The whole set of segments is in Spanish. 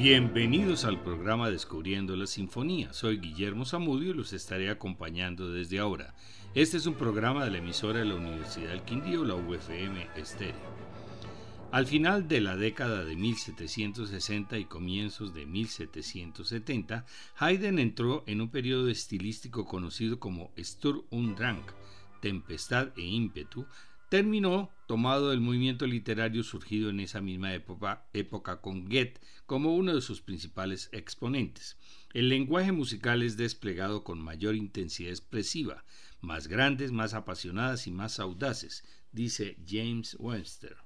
Bienvenidos al programa Descubriendo la Sinfonía. Soy Guillermo Zamudio y los estaré acompañando desde ahora. Este es un programa de la emisora de la Universidad del Quindío, la UFM Estéreo. Al final de la década de 1760 y comienzos de 1770, Haydn entró en un periodo estilístico conocido como Sturm und Drang, tempestad e ímpetu, terminó tomado del movimiento literario surgido en esa misma época, época, con Goethe como uno de sus principales exponentes. El lenguaje musical es desplegado con mayor intensidad expresiva, más grandes, más apasionadas y más audaces, dice James Webster.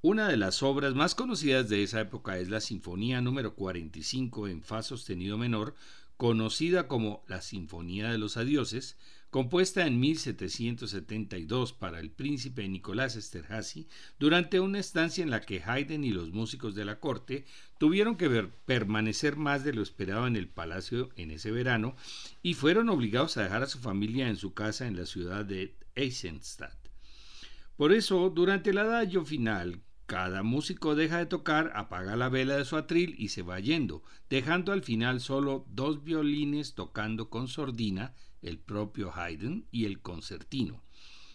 Una de las obras más conocidas de esa época es la Sinfonía número 45 en Fa sostenido menor, conocida como la Sinfonía de los Adioses, compuesta en 1772 para el príncipe Nicolás Esterhazy, durante una estancia en la que Haydn y los músicos de la corte tuvieron que permanecer más de lo esperado en el palacio en ese verano y fueron obligados a dejar a su familia en su casa en la ciudad de Eisenstadt. Por eso, durante el adagio final, cada músico deja de tocar, apaga la vela de su atril y se va yendo, dejando al final solo dos violines tocando con sordina el propio Haydn y el concertino.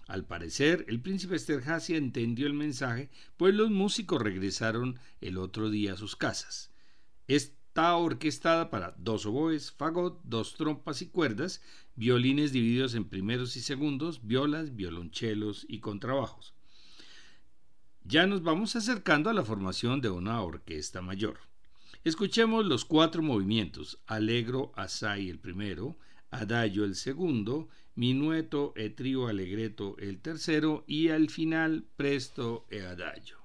Al parecer, el príncipe Esterhazy entendió el mensaje, pues los músicos regresaron el otro día a sus casas. Está orquestada para dos oboes, fagot, dos trompas y cuerdas, violines divididos en primeros y segundos, violas, violonchelos y contrabajos. Ya nos vamos acercando a la formación de una orquesta mayor. Escuchemos los cuatro movimientos, Allegro, Assai el primero, Adagio el segundo, Minueto e Trio Allegretto el tercero y al final Presto e Adagio.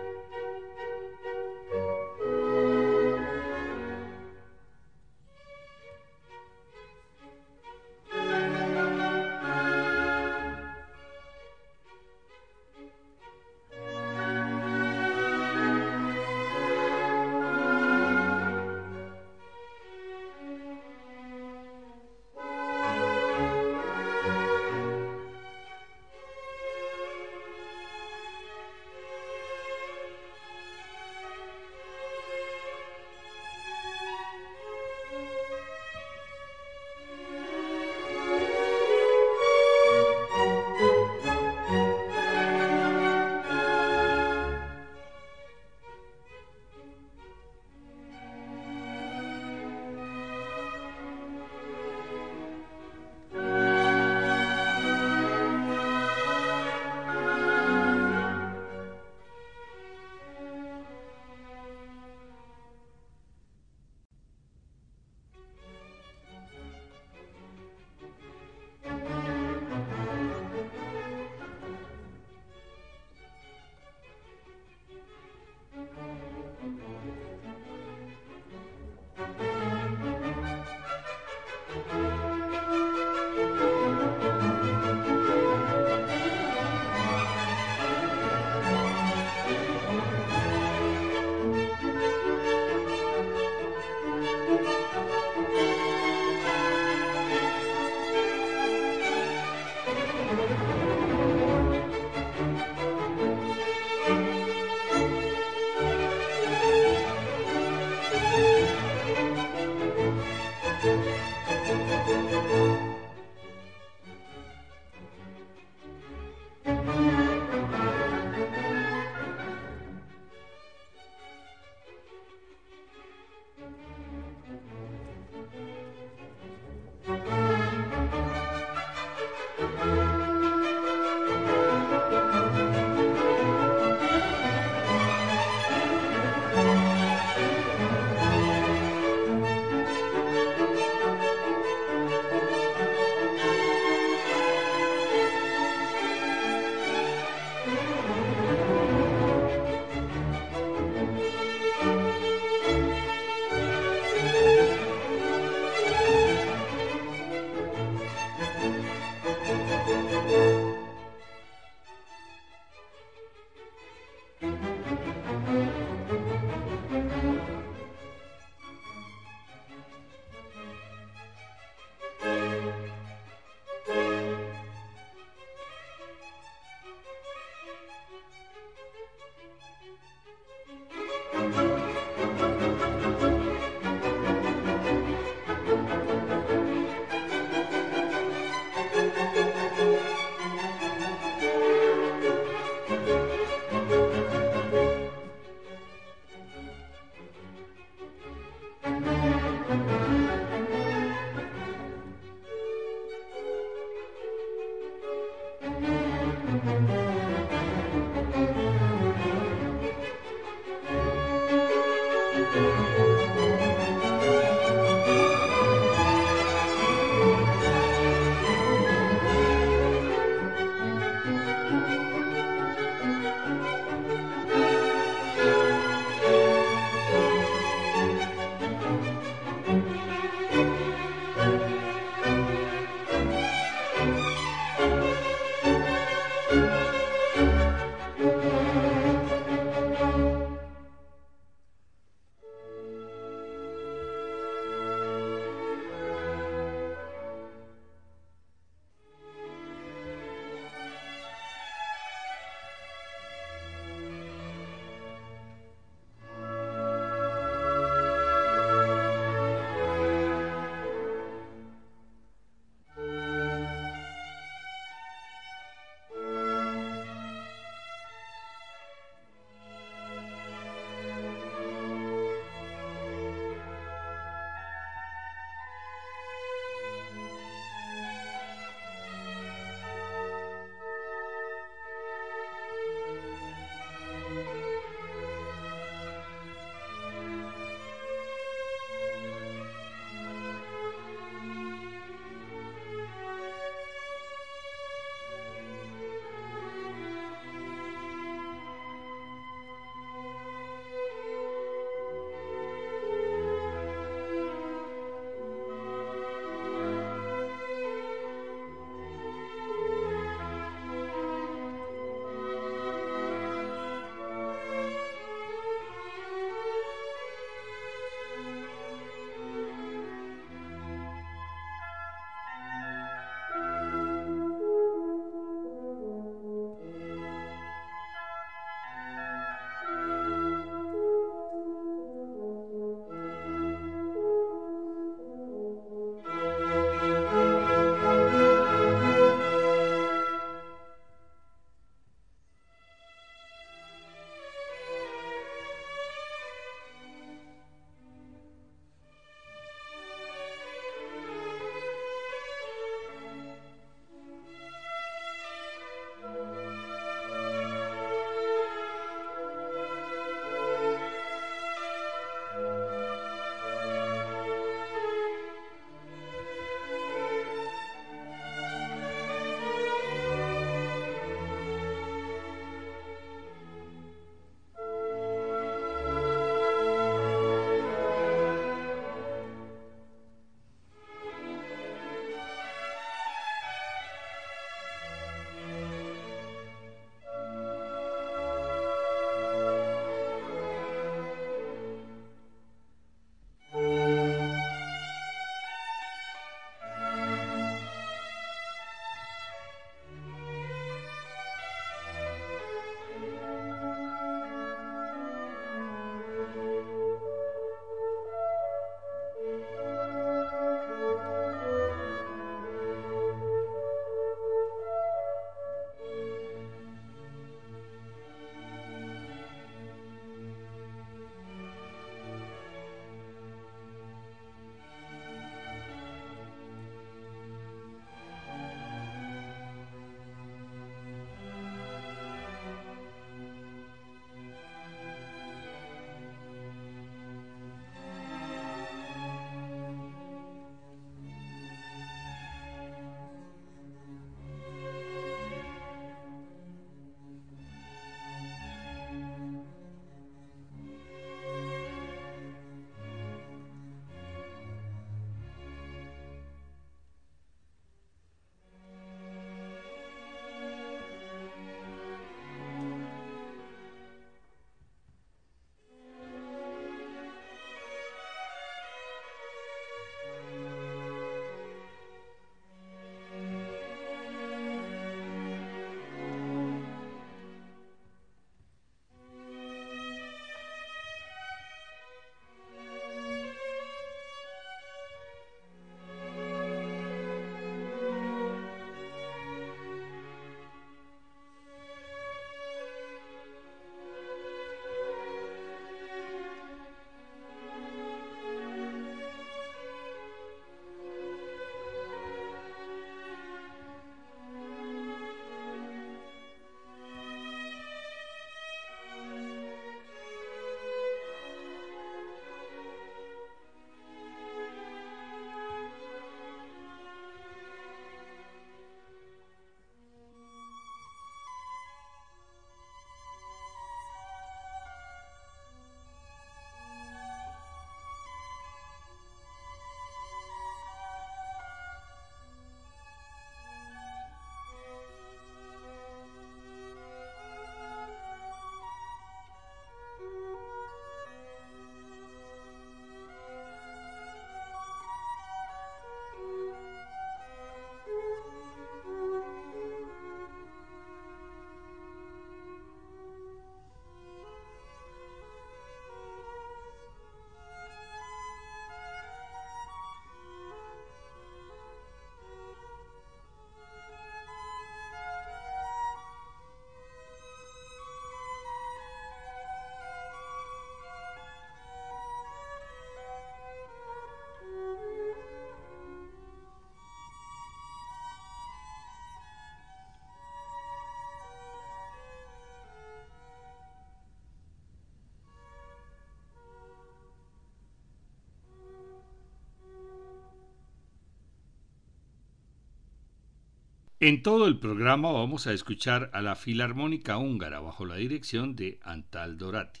En todo el programa vamos a escuchar a la Filarmónica Húngara bajo la dirección de Antal Dorati.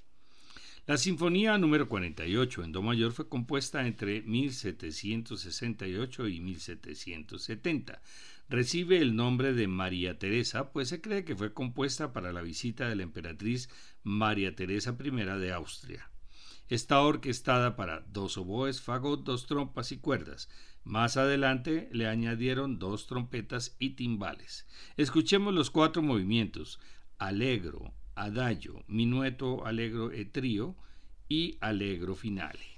La Sinfonía número 48 en Do mayor fue compuesta entre 1768 y 1770. Recibe el nombre de María Teresa, pues se cree que fue compuesta para la visita de la emperatriz María Teresa I de Austria. Está orquestada para dos oboes, fagot, dos trompas y cuerdas. Más adelante le añadieron dos trompetas y timbales. Escuchemos los cuatro movimientos: Alegro, adagio, minueto, allegro e trío y allegro finale.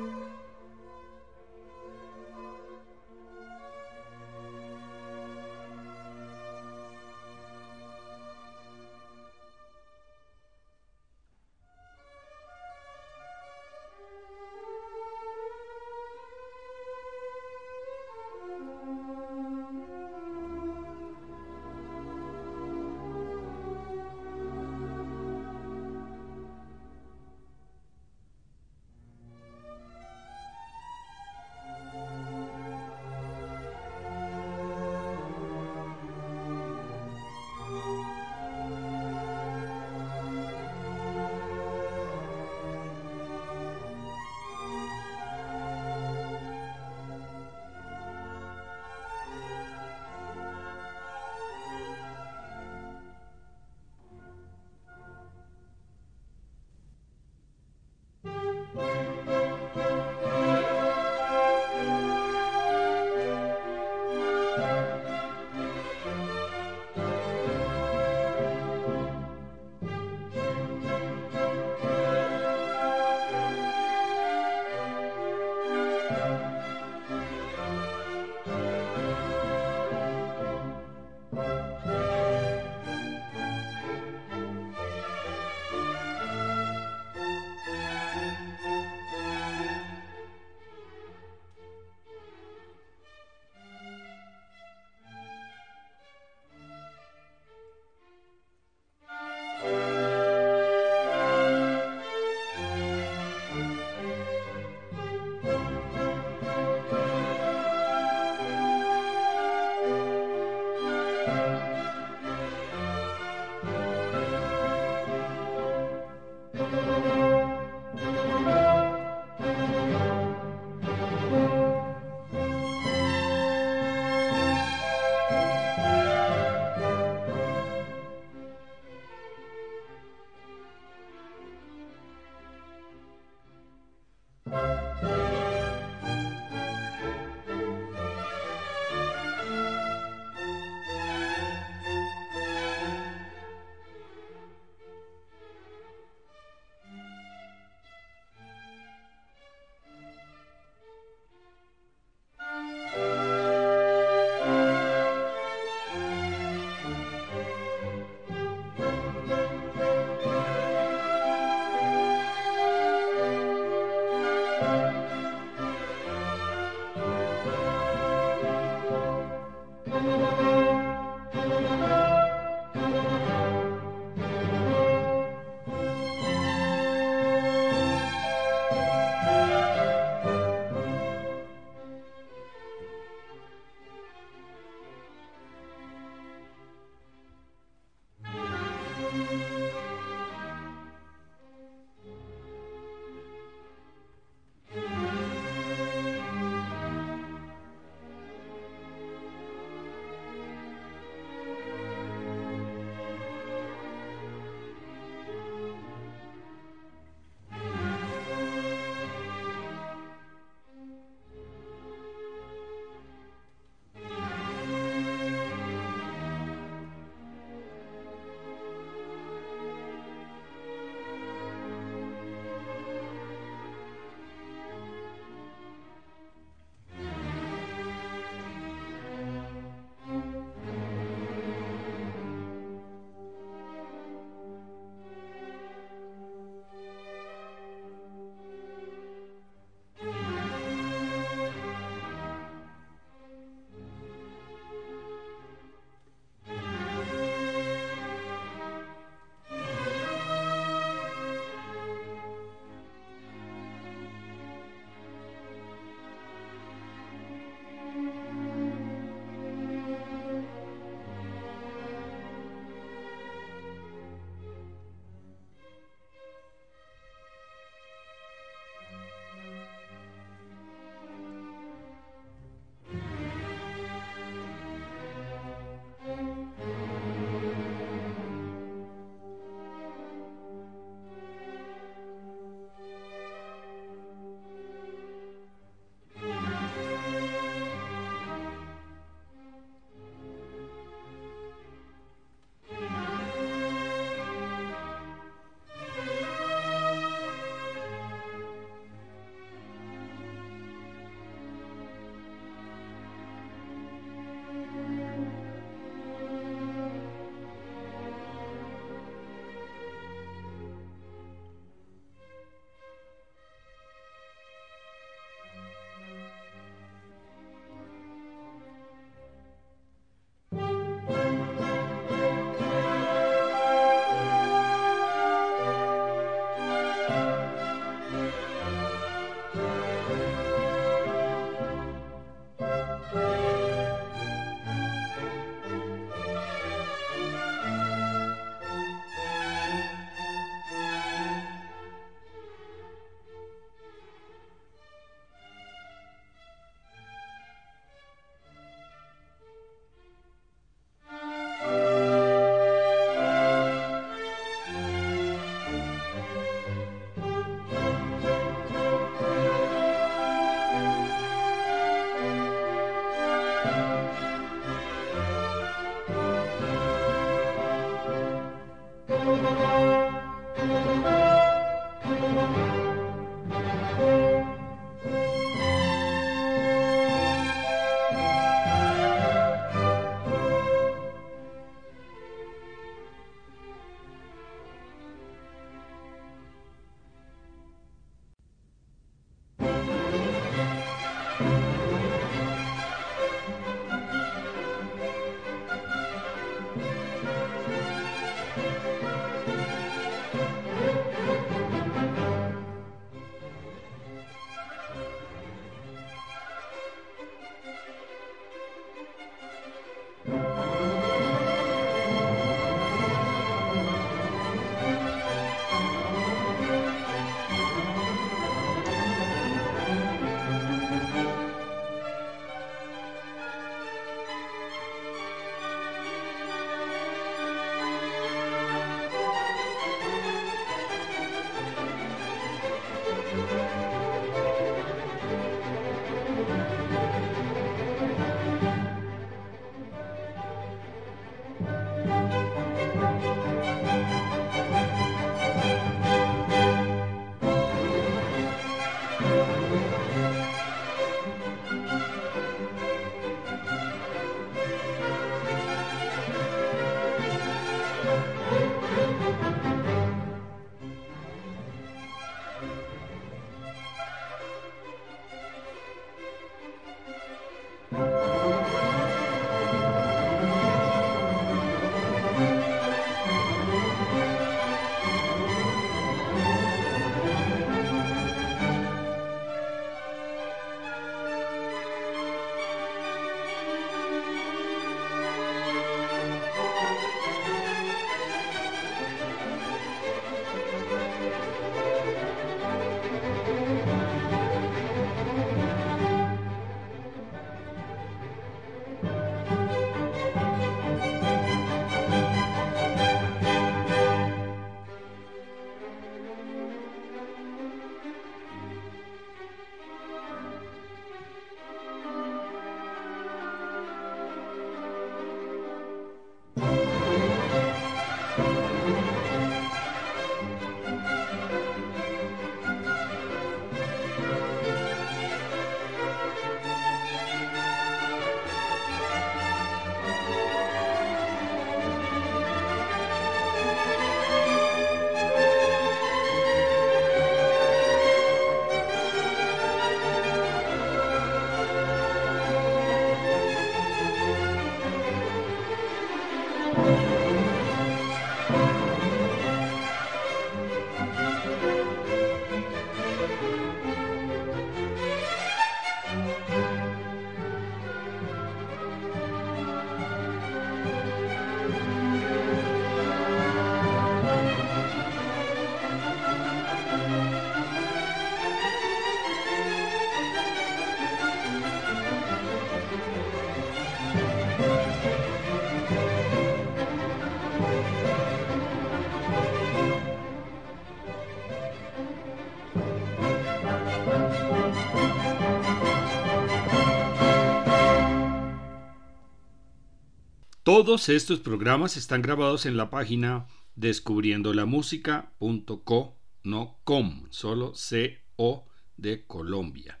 Todos estos programas están grabados en la página descubriendolamusica.co, no com, solo CO de Colombia,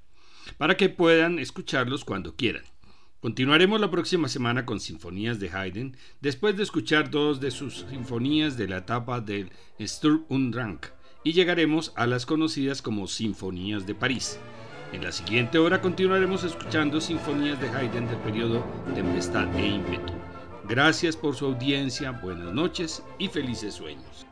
para que puedan escucharlos cuando quieran. Continuaremos la próxima semana con sinfonías de Haydn, después de escuchar dos de sus sinfonías de la etapa del Sturm und Drang, y llegaremos a las conocidas como Sinfonías de París. En la siguiente hora continuaremos escuchando sinfonías de Haydn del periodo Tempestad e Ímpetu. Gracias por su audiencia, buenas noches y felices sueños.